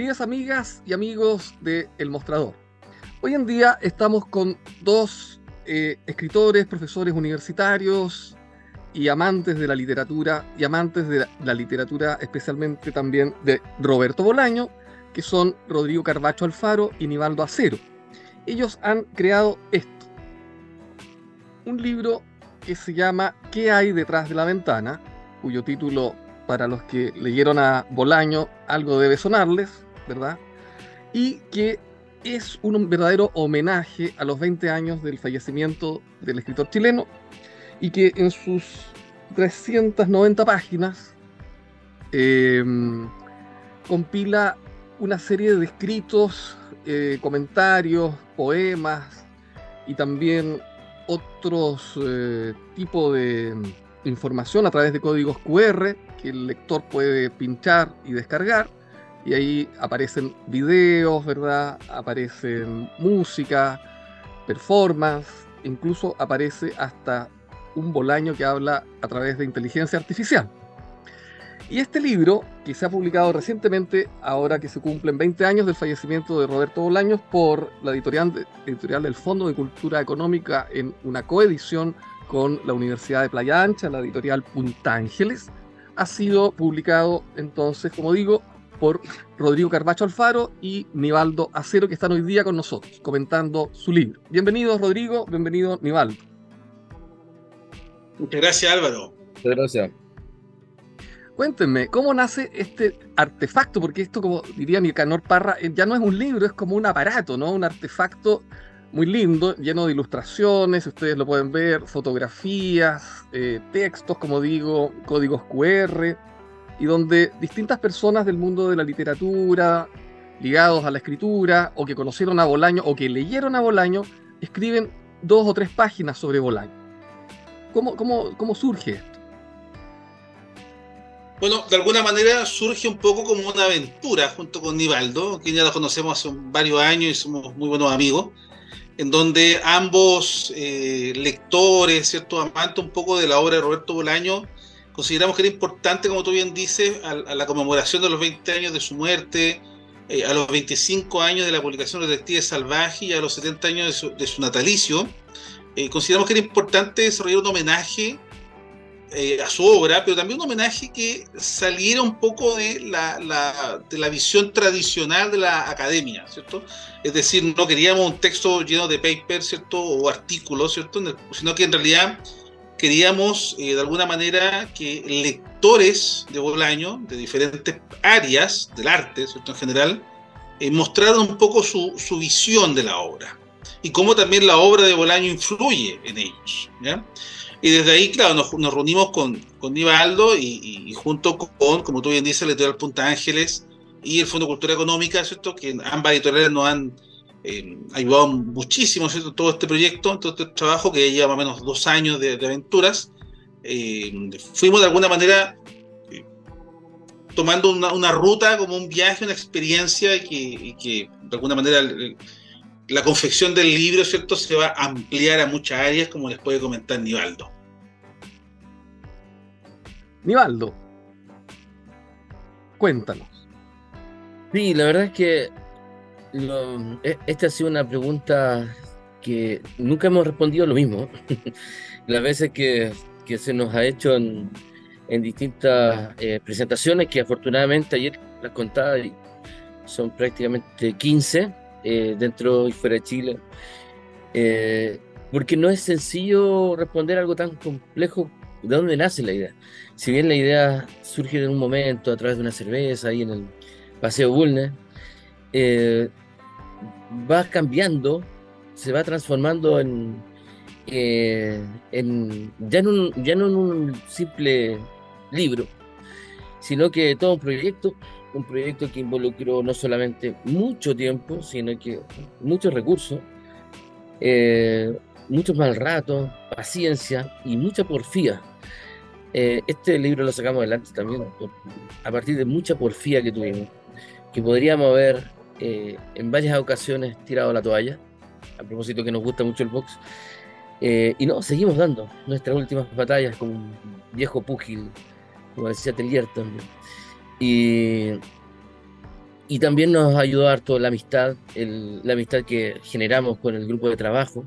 Queridas amigas y amigos de El Mostrador, hoy en día estamos con dos eh, escritores, profesores universitarios y amantes de la literatura y amantes de la, literatura especialmente también de Roberto Bolaño, que son Rodrigo Carbacho Alfaro y Nivaldo Acero. Ellos han creado esto, un libro que se llama ¿Qué hay detrás de la ventana? cuyo título para los que leyeron a Bolaño, algo debe sonarles, Y que es un verdadero homenaje a los 20 años del fallecimiento del escritor chileno y que en sus 390 páginas em, compila una serie de escritos, eh, comentarios, poemas y también otros eh, tipos de información a través de códigos QR que el lector puede pinchar y descargar. Y ahí aparecen videos, ¿verdad? Aparecen música, performance, incluso aparece hasta un bolaño que habla a través de inteligencia artificial. Y este libro, que se ha publicado recientemente, ahora que se cumplen 20 años del fallecimiento de Roberto Bolaños, por la editorial, editorial del Fondo de Cultura Económica en una coedición con la Universidad de Playa Ancha, la editorial Punta Ángeles. Ha sido publicado entonces, como digo, por Rodrigo Carbacho Alfaro y Nivaldo Acero, que están hoy día con nosotros comentando su libro. Bienvenidos, Rodrigo, bienvenido, Nivaldo. Muchas gracias, Álvaro. Muchas gracias. Cuéntenme, ¿cómo nace este artefacto? Porque esto, como diría Nicanor Parra, eh, ya no es un libro, es como un aparato, ¿no? Un artefacto muy lindo, lleno de ilustraciones, ustedes lo pueden ver, fotografías, eh, textos, como digo, códigos QR, y donde distintas personas del mundo de la literatura, ligados a la escritura, o que conocieron a Bolaño, o que leyeron a Bolaño, escriben dos o tres páginas sobre Bolaño. ¿Cómo, cómo, cómo surge esto? Bueno, de alguna manera surge un poco como una aventura junto con Nivaldo, quien ya lo conocemos hace varios años y somos muy buenos amigos en donde ambos eh, lectores, ¿cierto? amantes un poco de la obra de Roberto Bolaño, consideramos que era importante, como tú bien dices, a, la conmemoración de los 20 años de su muerte, eh, a los 25 años de la publicación de Detective Salvaje y a los 70 años de su, natalicio, eh, consideramos que era importante desarrollar un homenaje eh, a su obra, pero también un homenaje que saliera un poco de la, de la visión tradicional de la academia, ¿cierto? Es decir, no queríamos un texto lleno de papers, ¿cierto? O artículos, ¿cierto? Sino que en realidad queríamos, eh, de alguna manera, que lectores de Bolaño, de diferentes áreas del arte, ¿cierto? En general, eh, mostraran un poco su, su visión de la obra y cómo también la obra de Bolaño influye en ellos, ¿ya? Y desde ahí, claro, nos, reunimos con, con Nivaldo y, junto con, como tú bien dices, la editorial Punta Ángeles y el Fondo Cultura Económica, ¿cierto? Que ambas editoriales nos han eh, ayudado muchísimo, ¿cierto? Todo este proyecto, todo este trabajo que lleva más o menos dos años de, aventuras. Eh, fuimos de alguna manera eh, tomando una, ruta, como un viaje, una experiencia que, que de alguna manera la confección del libro, ¿cierto?, se va a ampliar a muchas áreas, como les puede comentar Nivaldo. Nivaldo, cuéntanos. Sí, la verdad es que e, esta ha sido una pregunta que nunca hemos respondido lo mismo. Las veces que, se nos ha hecho en, distintas eh, presentaciones, que afortunadamente ayer las contaba, son prácticamente 15, eh, dentro y fuera de Chile. Eh, porque no es sencillo responder algo tan complejo. ¿De dónde nace la idea? Si bien la idea surge en un momento a través de una cerveza ahí en el Paseo Bulnes, eh, va cambiando, se va transformando en, en, ya, no ya no en un simple libro, sino que todo un proyecto un proyecto que involucró no solamente mucho tiempo, sino que muchos recursos, eh, muchos mal ratos, paciencia y mucha porfía. Eh, este libro lo sacamos adelante también a partir de mucha porfía que tuvimos, que podríamos haber eh, en varias ocasiones tirado la toalla, a propósito que nos gusta mucho el box, y no, seguimos dando nuestras últimas batallas como un viejo púgil, como decía Telier también. Y, y también nos ayudó harto la amistad, la amistad que generamos con el grupo de trabajo.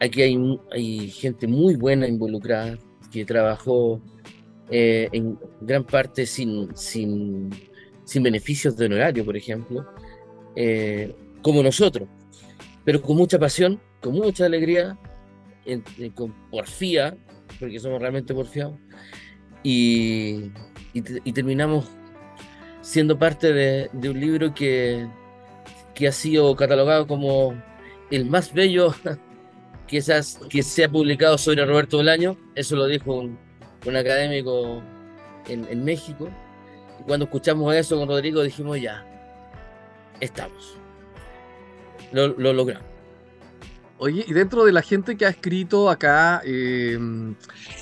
Aquí hay, hay gente muy buena involucrada que trabajó eh, en gran parte sin, sin, sin, beneficios de honorario, por ejemplo, eh, como nosotros, pero con mucha pasión, con mucha alegría, con porfía, porque somos realmente porfiados, y, terminamos siendo parte de, un libro que, que, ha sido catalogado como el más bello esas, que se ha publicado sobre Roberto Bolaño. Eso lo dijo un, un académico en, en, México. Cuando escuchamos eso con Rodrigo dijimos ya, estamos. Lo, lo logramos. Oye, y dentro de la gente que ha escrito acá, eh,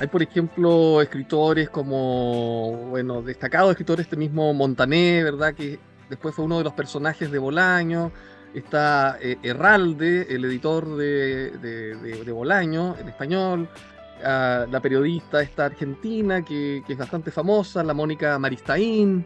hay por ejemplo escritores como, bueno, destacados escritores, este mismo Montané, ¿verdad? Que después fue uno de los personajes de Bolaño. Está eh, Herralde, el editor de, de, Bolaño en español. Ah, la periodista esta argentina que, que, es bastante famosa, la Mónica Maristaín.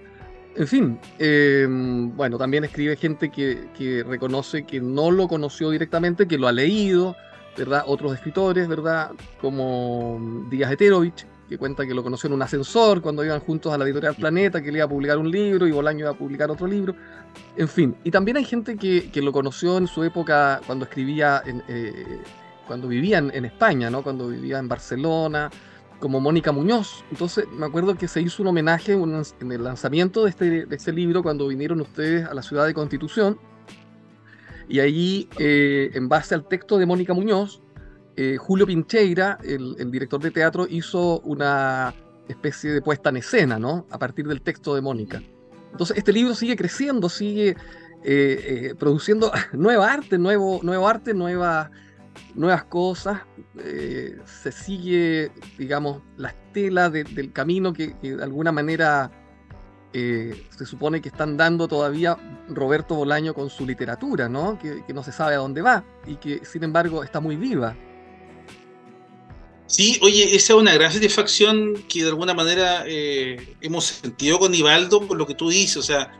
En fin, em, bueno, también escribe gente que, reconoce que no lo conoció directamente, que lo ha leído, ¿verdad? Otros escritores, ¿verdad? Como Díaz Eterovich, que cuenta que lo conoció en un ascensor cuando iban juntos a la editorial Planeta, que le iba a publicar un libro y Bolaño iba a publicar otro libro. En fin, y también hay gente que, lo conoció en su época cuando escribía, en, eh, cuando vivía en, España, ¿no? Cuando vivía en Barcelona, como Mónica Muñoz. Entonces me acuerdo que se hizo un homenaje en el lanzamiento de este, de este libro cuando vinieron ustedes a la ciudad de Constitución. Y allí, eh, en base al texto de Mónica Muñoz, eh, Julio Pincheira, el, director de teatro, hizo una especie de puesta en escena, ¿no? A partir del texto de Mónica. Entonces, este libro sigue creciendo, sigue eh, produciendo nueva arte, nuevo, nuevo arte, nueva nuevas cosas, eh, se sigue, digamos, la estela del camino que, de alguna manera eh, se supone que están dando todavía Roberto Bolaño con su literatura, ¿no? Que, no se sabe a dónde va y que sin embargo está muy viva. Sí, oye, esa es una gran satisfacción que de alguna manera eh, hemos sentido con Ibaldo por lo que tú dices, o sea,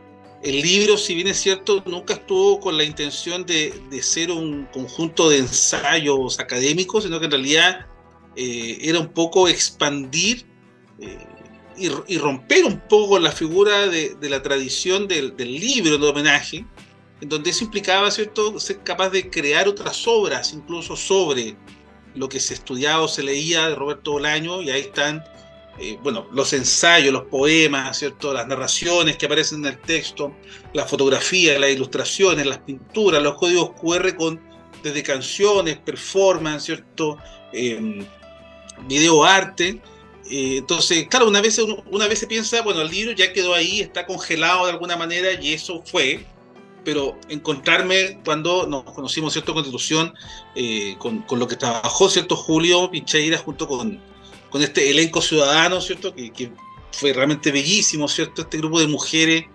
el libro, si bien es cierto, nunca estuvo con la intención de, ser un conjunto de ensayos académicos, sino que en realidad eh, era un poco expandir eh, y, romper un poco la figura de, la tradición del, libro de homenaje, en donde eso implicaba, ¿cierto?, ser capaz de crear otras obras, incluso sobre lo que se estudiaba o se leía de Roberto Bolaño, y ahí están eh, bueno, los ensayos, los poemas, ¿cierto? las narraciones que aparecen en el texto, las fotografías, las ilustraciones, las pinturas, los códigos QR con desde canciones, performance, ¿cierto? Eh, video arte. Eh, entonces, claro, una vez, una vez se piensa, bueno, el libro ya quedó ahí, está congelado de alguna manera y eso fue, pero encontrarme cuando nos conocimos, ¿cierto? Constitución, con, con, lo que trabajó, ¿cierto? Julio Picheira junto con con este elenco ciudadano, ¿cierto? Que, fue realmente bellísimo, ¿cierto? Este grupo de mujeres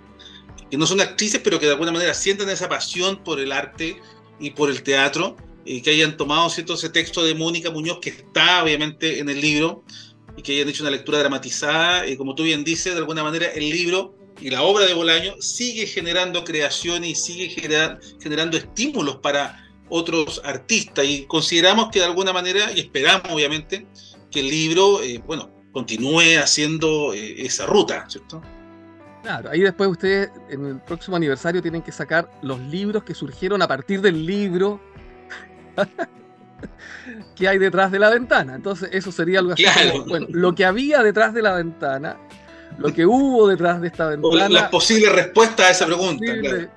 que no son actrices, pero que de alguna manera sienten esa pasión por el arte y por el teatro, y que hayan tomado, ¿cierto? Ese texto de Mónica Muñoz, que está obviamente en el libro, y que hayan hecho una lectura dramatizada, y como tú bien dices, de alguna manera el libro y la obra de Bolaño sigue generando creación y sigue generando estímulos para otros artistas y consideramos que de alguna manera, y esperamos obviamente, que el libro, eh, bueno, continúe haciendo eh, esa ruta, ¿cierto? Claro, ahí después ustedes en el próximo aniversario tienen que sacar los libros que surgieron a partir del libro que hay detrás de la ventana. Entonces eso sería algo así bueno, lo que había detrás de la ventana, lo que hubo detrás de esta ventana. O las posibles respuestas a esa pregunta.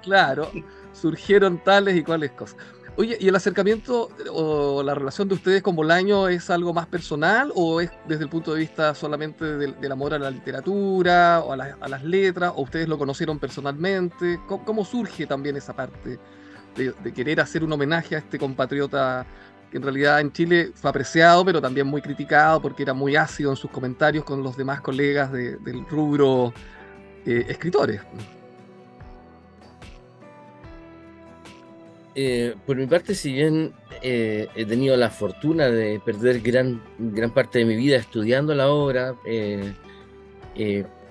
claro, surgieron tales y cuales cosas. Oye, ¿y el acercamiento o la relación de ustedes con Bolaño es algo más personal o es desde el punto de vista solamente del, amor a la literatura o a, las letras o ustedes lo conocieron personalmente? ¿Cómo, surge también esa parte de, querer hacer un homenaje a este compatriota que en realidad en Chile fue apreciado pero también muy criticado porque era muy ácido en sus comentarios con los demás colegas del rubro eh, escritores? Eh, por mi parte, si bien eh, he tenido la fortuna de perder gran, gran parte de mi vida estudiando la obra, eh,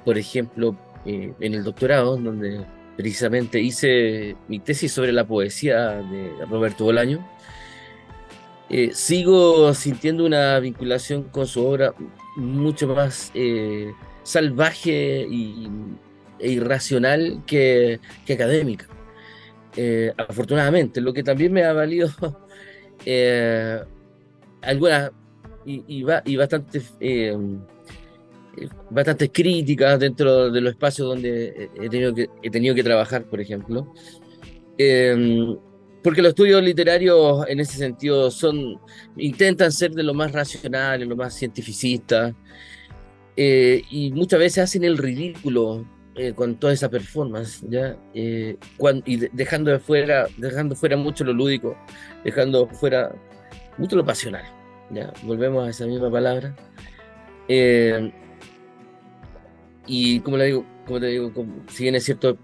por ejemplo, en el doctorado, donde precisamente hice mi tesis sobre la poesía de Roberto Bolaño. Sigo sintiendo una vinculación con su obra mucho más salvaje e irracional que académica. Eh, afortunadamente, lo que también me ha valido algunas y, y, bastante bastantes críticas dentro de los espacios donde he tenido que, he tenido que trabajar, por ejemplo. Em, porque los estudios literarios en ese sentido son, intentan ser de lo más racionales, lo más cientificistas, eh, y muchas veces hacen el ridículo eh, con toda esa performance, ¿ya? Eh, y dejando, de fuera, dejando fuera mucho lo lúdico, dejando fuera mucho lo pasional, ¿ya? Volvemos a esa misma palabra. Y como, le digo, como te digo, si bien es cierto,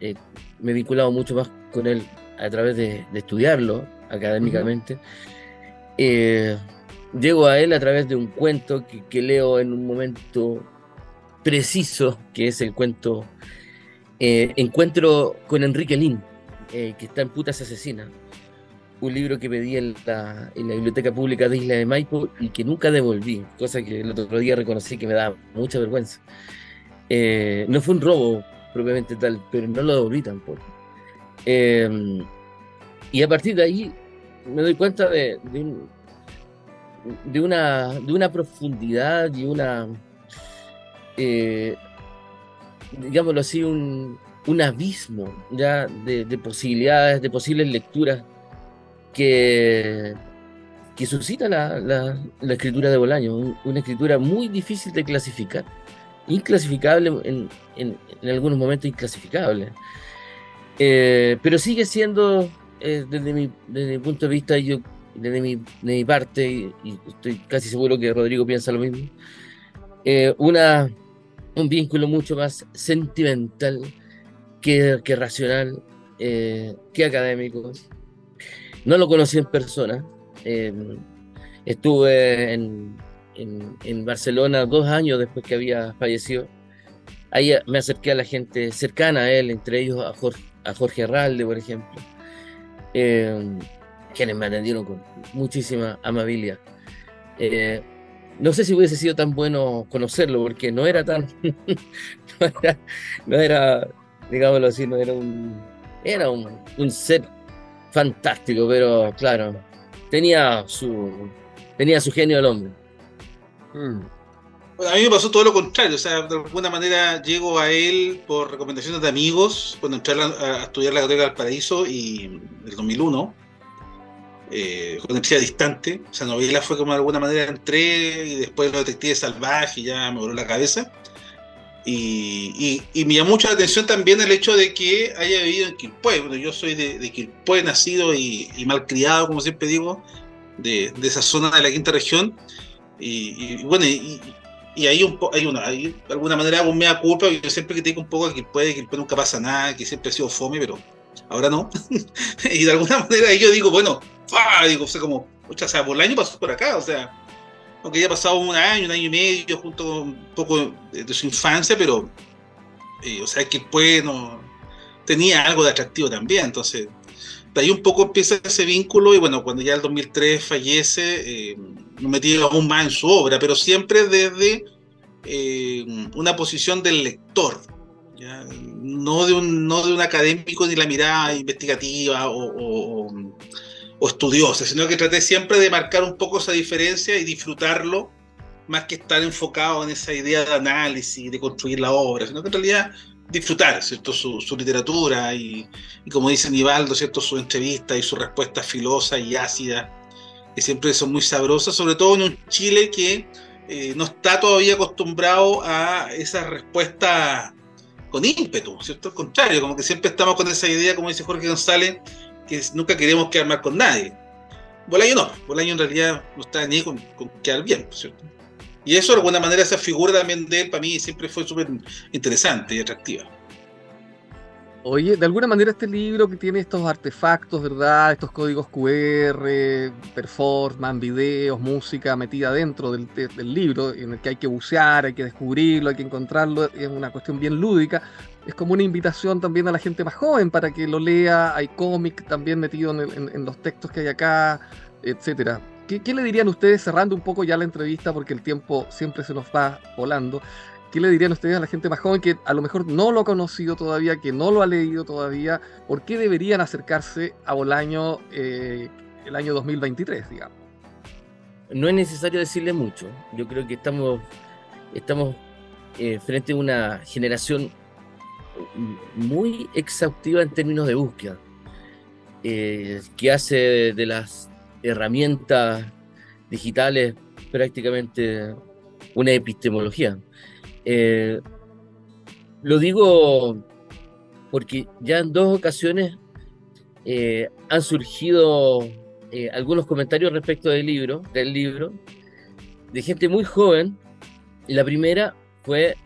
eh, me he vinculado mucho más con él a través de, estudiarlo académicamente, eh, llego a él a través de un cuento que, leo en un momento preciso, que es el cuento eh, Encuentro con Enrique Lin, que está en Putas Asesinas, un libro que pedí en la, Biblioteca Pública de Isla de Maipo y que nunca devolví, cosa que el otro día reconocí que me da mucha vergüenza. Eh, no fue un robo propiamente tal, pero no lo devolví tampoco. Y a partir de ahí me doy cuenta de, de, una, de una profundidad y una, eh, digámoslo así, un, un abismo ya de, posibilidades, de posibles lecturas que, que suscita la, la, la escritura de Bolaño, una escritura muy difícil de clasificar inclasificable, en, en, algunos momentos inclasificable. Eh, pero sigue siendo, eh, desde, mi, desde, mi, punto de vista, yo, desde mi, de mi parte, y, estoy casi seguro que Rodrigo piensa lo mismo, eh, una, un vínculo mucho más sentimental que, que racional, que académico. No lo conocí en persona. estuve en, en, Barcelona dos años después que había fallecido. Ahí me acerqué a la gente cercana a él, entre ellos a Jorge, a Jorge Arralde, por ejemplo, eh, quienes me atendieron con muchísima amabilidad. Eh, no sé si hubiese sido tan bueno conocerlo, porque no era tan. no, era, digámoslo así, no era un. Era un, un set fantástico, pero claro, tenía su, tenía su genio el hombre. Mm. a mí me pasó todo lo contrario, o sea, de alguna manera llego a él por recomendaciones de amigos cuando entré a, estudiar la Católica del Paraíso y el 2001, eh, con energía distante, o sea, novela fue como de alguna manera entré y después lo detective salvaje y ya me voló la cabeza. Y, me llamó mucho la atención también el hecho de que haya vivido en Quilpué. Bueno, yo soy de, de Quilpué, nacido y, y malcriado, como siempre digo, de, de, esa zona de la quinta región. Y, bueno, y, ahí un hay una, de alguna manera hago mea culpa, yo siempre critico un poco a puede, que nunca pasa nada, que siempre ha sido fome, pero ahora no. y de alguna manera yo digo, bueno, digo, o sea, como, o sea, por el año pasó por acá, o sea, aunque ya ha pasado un año, un año y medio, junto con un poco de, su infancia, pero, eh, o sea, que pues tenía algo de atractivo también, entonces, de ahí un poco empieza ese vínculo y bueno, cuando ya el 2003 fallece, eh, aún más en su obra, pero siempre desde eh, una posición del lector, No, de un, no de un académico ni la mirada investigativa o, estudiosa, sino que traté siempre de marcar un poco esa diferencia y disfrutarlo más que estar enfocado en esa idea de análisis, de construir la obra, sino que en realidad disfrutar ¿cierto? Su, literatura y, como dice Nivaldo, ¿cierto? su entrevista y sus respuestas filosas y ácidas que siempre son muy sabrosas, sobre todo en un Chile que eh, no está todavía acostumbrado a esa respuesta con ímpetu, ¿cierto? Al contrario, como que siempre estamos con esa idea, como dice Jorge González, que nunca queremos quedar mal con nadie. Bolaño no, Bolaño en realidad no está ni con, con quedar bien, ¿cierto? Y eso de alguna manera, esa figura también de él, para mí siempre fue súper interesante y atractiva. Oye, de alguna manera este libro que tiene estos artefactos, ¿verdad? Estos códigos QR, performance, videos, música metida dentro del, del, libro, en el que hay que bucear, hay que descubrirlo, hay que encontrarlo, es una cuestión bien lúdica. Es como una invitación también a la gente más joven para que lo lea, hay cómic también metido en, los textos que hay acá, etcétera. ¿Qué, ¿Qué le dirían ustedes cerrando un poco ya la entrevista porque el tiempo siempre se nos va volando? ¿Qué le dirían ustedes a la gente más joven que a lo mejor no lo ha conocido todavía, que no lo ha leído todavía? ¿Por qué deberían acercarse a Bolaño eh, el año 2023, digamos? No es necesario decirle mucho. Yo creo que estamos, estamos eh, frente a una generación muy exhaustiva en términos de búsqueda, eh, que hace de las herramientas digitales prácticamente una epistemología. Eh, lo digo porque ya en dos ocasiones eh, han surgido eh, algunos comentarios respecto del libro, del libro, de gente muy joven. La primera fue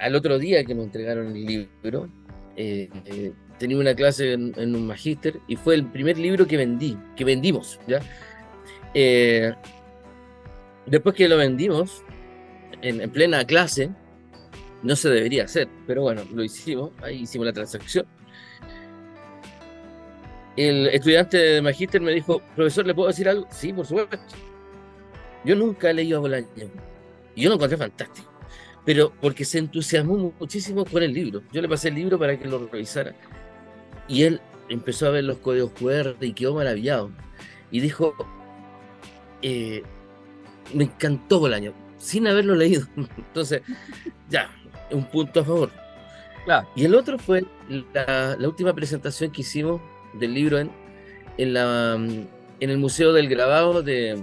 al otro día que nos entregaron el libro. tenía una clase en, en un magíster y fue el primer libro que vendí, que vendimos, ¿ya? después que lo vendimos, en, plena clase, no se debería hacer, pero bueno, lo hicimos, ahí hicimos la transacción. El estudiante de Magíster me dijo, profesor, ¿le puedo decir algo? Sí, por supuesto. Yo nunca he leído a Bolaño yo lo encontré fantástico, pero porque se entusiasmó muchísimo con el libro. Yo le pasé el libro para que lo revisara y él empezó a ver los códigos QR y quedó maravillado. Y dijo, eh, me encantó Bolaño sin haberlo leído. Entonces, ya, un punto a favor. Y el otro fue la, última presentación que hicimos del libro en, en, la, en el Museo del Grabado de,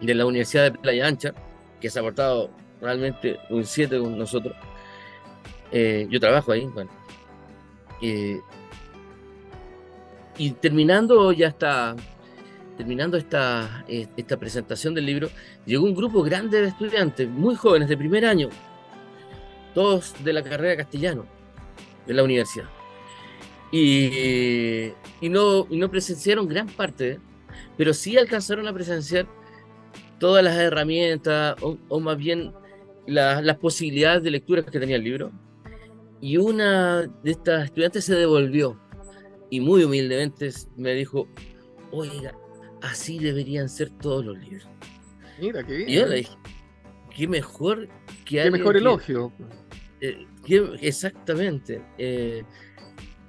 de la Universidad de Playa Ancha, que se ha aportado realmente un 7 con nosotros. Eh, yo trabajo ahí, bueno. Eh, y terminando ya está terminando esta, eh, esta presentación del libro, llegó un grupo grande de estudiantes, muy jóvenes, de primer año, todos de la carrera castellano, de la universidad. Y, y no, no presenciaron gran parte, pero sí alcanzaron a presenciar todas las herramientas, o, más bien las posibilidades de lectura que tenía el libro. Y una de estas estudiantes se devolvió y muy humildemente me dijo, oiga, así deberían ser todos los libros. Mira, qué bien. Y yo le dije, qué mejor que Qué mejor elogio. Eh, exactamente. Eh,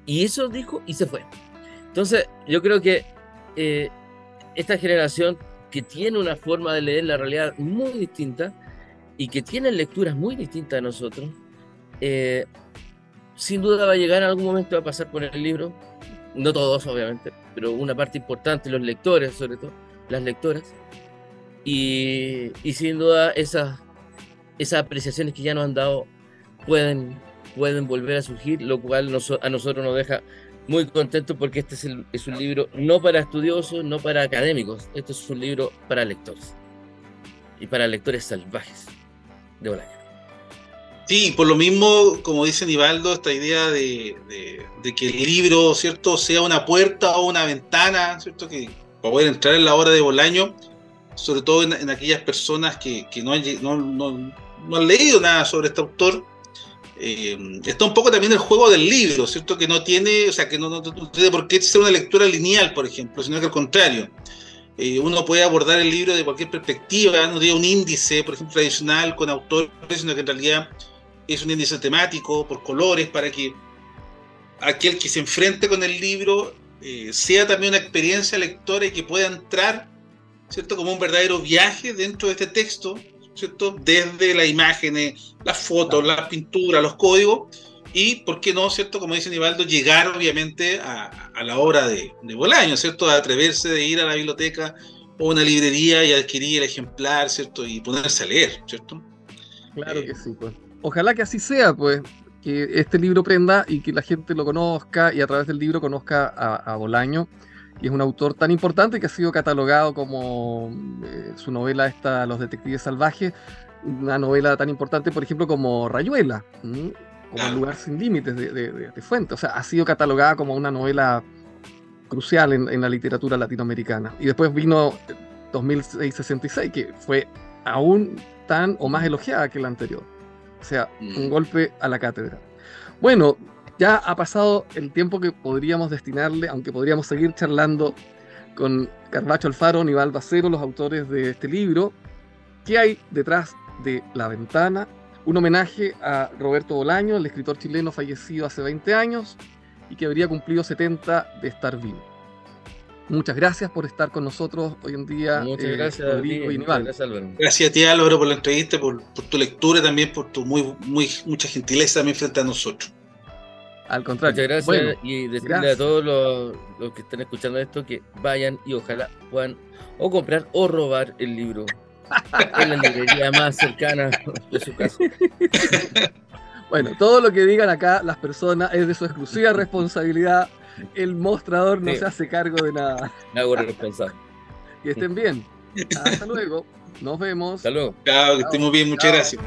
y eso dijo y se fue. Entonces, yo creo que eh, esta generación que tiene una forma de leer la realidad muy distinta y que tiene lecturas muy distintas de nosotros, sin duda va a llegar en algún momento a pasar por el libro, no todos obviamente, pero una parte importante, los lectores sobre todo, las lectoras, y, sin duda esas, esas apreciaciones que ya nos han dado pueden, pueden volver a surgir, lo cual a nosotros nos deja muy contentos porque este es, es, un libro no para estudiosos, no para académicos, este es un libro para lectores y para lectores salvajes de Bolaño. Sí, por lo mismo, como dice Nivaldo, esta idea de, que el libro, ¿cierto?, sea una puerta o una ventana, ¿cierto?, que para poder entrar en la obra de Bolaño, sobre todo en, aquellas personas que, no, han, leído nada sobre este autor, eh, está un poco también el juego del libro, ¿cierto?, que no tiene, o sea, que no, tiene por qué ser una lectura lineal, por ejemplo, sino que al contrario. Eh, uno puede abordar el libro de cualquier perspectiva, no tiene un índice, por ejemplo, tradicional con autores, sino que en realidad es un índice temático, por colores, para que aquel que se enfrente con el libro eh, sea también una experiencia lectora y que pueda entrar, ¿cierto? Como un verdadero viaje dentro de este texto, ¿cierto? Desde las imágenes, las fotos, las pinturas, los códigos, y, ¿por qué no, ¿cierto? Como dice Nivaldo, llegar obviamente a, la obra de, de Bolaño, ¿cierto? A atreverse de ir a la biblioteca o una librería y adquirir el ejemplar, ¿cierto? Y ponerse a leer, ¿cierto? Claro eh, que sí, pues ojalá que así sea, pues, que este libro prenda y que la gente lo conozca y a través del libro conozca a, Bolaño, que es un autor tan importante que ha sido catalogado como eh, su novela esta, Los Detectives Salvajes, una novela tan importante, por ejemplo, como Rayuela. como el lugar sin límites de, de, fuente. O sea, ha sido catalogada como una novela crucial en, en la literatura latinoamericana. Y después vino 2006-66, que fue aún tan o más elogiada que la anterior. O sea, un mm. golpe a la cátedra. Bueno, ya ha pasado el tiempo que podríamos destinarle, aunque podríamos seguir charlando con Carvacho Alfaro, Nival Bacero, los autores de este libro. ¿Qué hay detrás de La Ventana? Un homenaje a Roberto Bolaño, el escritor chileno fallecido hace 20 años y que habría cumplido 70 de estar vivo. Muchas gracias por estar con nosotros hoy en día. Muchas eh, gracias, Rodrigo y Gracias, Álvaro. Gracias a ti, Álvaro, por la entrevista, por, tu lectura también, por tu muy, muy, mucha gentileza también frente a nosotros. Al contrario. Muchas gracias y decirle a todos los, que están escuchando esto que vayan y ojalá puedan o comprar o robar el libro en la librería más cercana de su casa. Bueno, todo lo que digan acá las personas es de su exclusiva responsabilidad el mostrador no se hace cargo de nada. Me hago responsable. Que estén bien. Hasta luego. Nos vemos. Hasta luego. Chao, que estemos bien. Muchas gracias.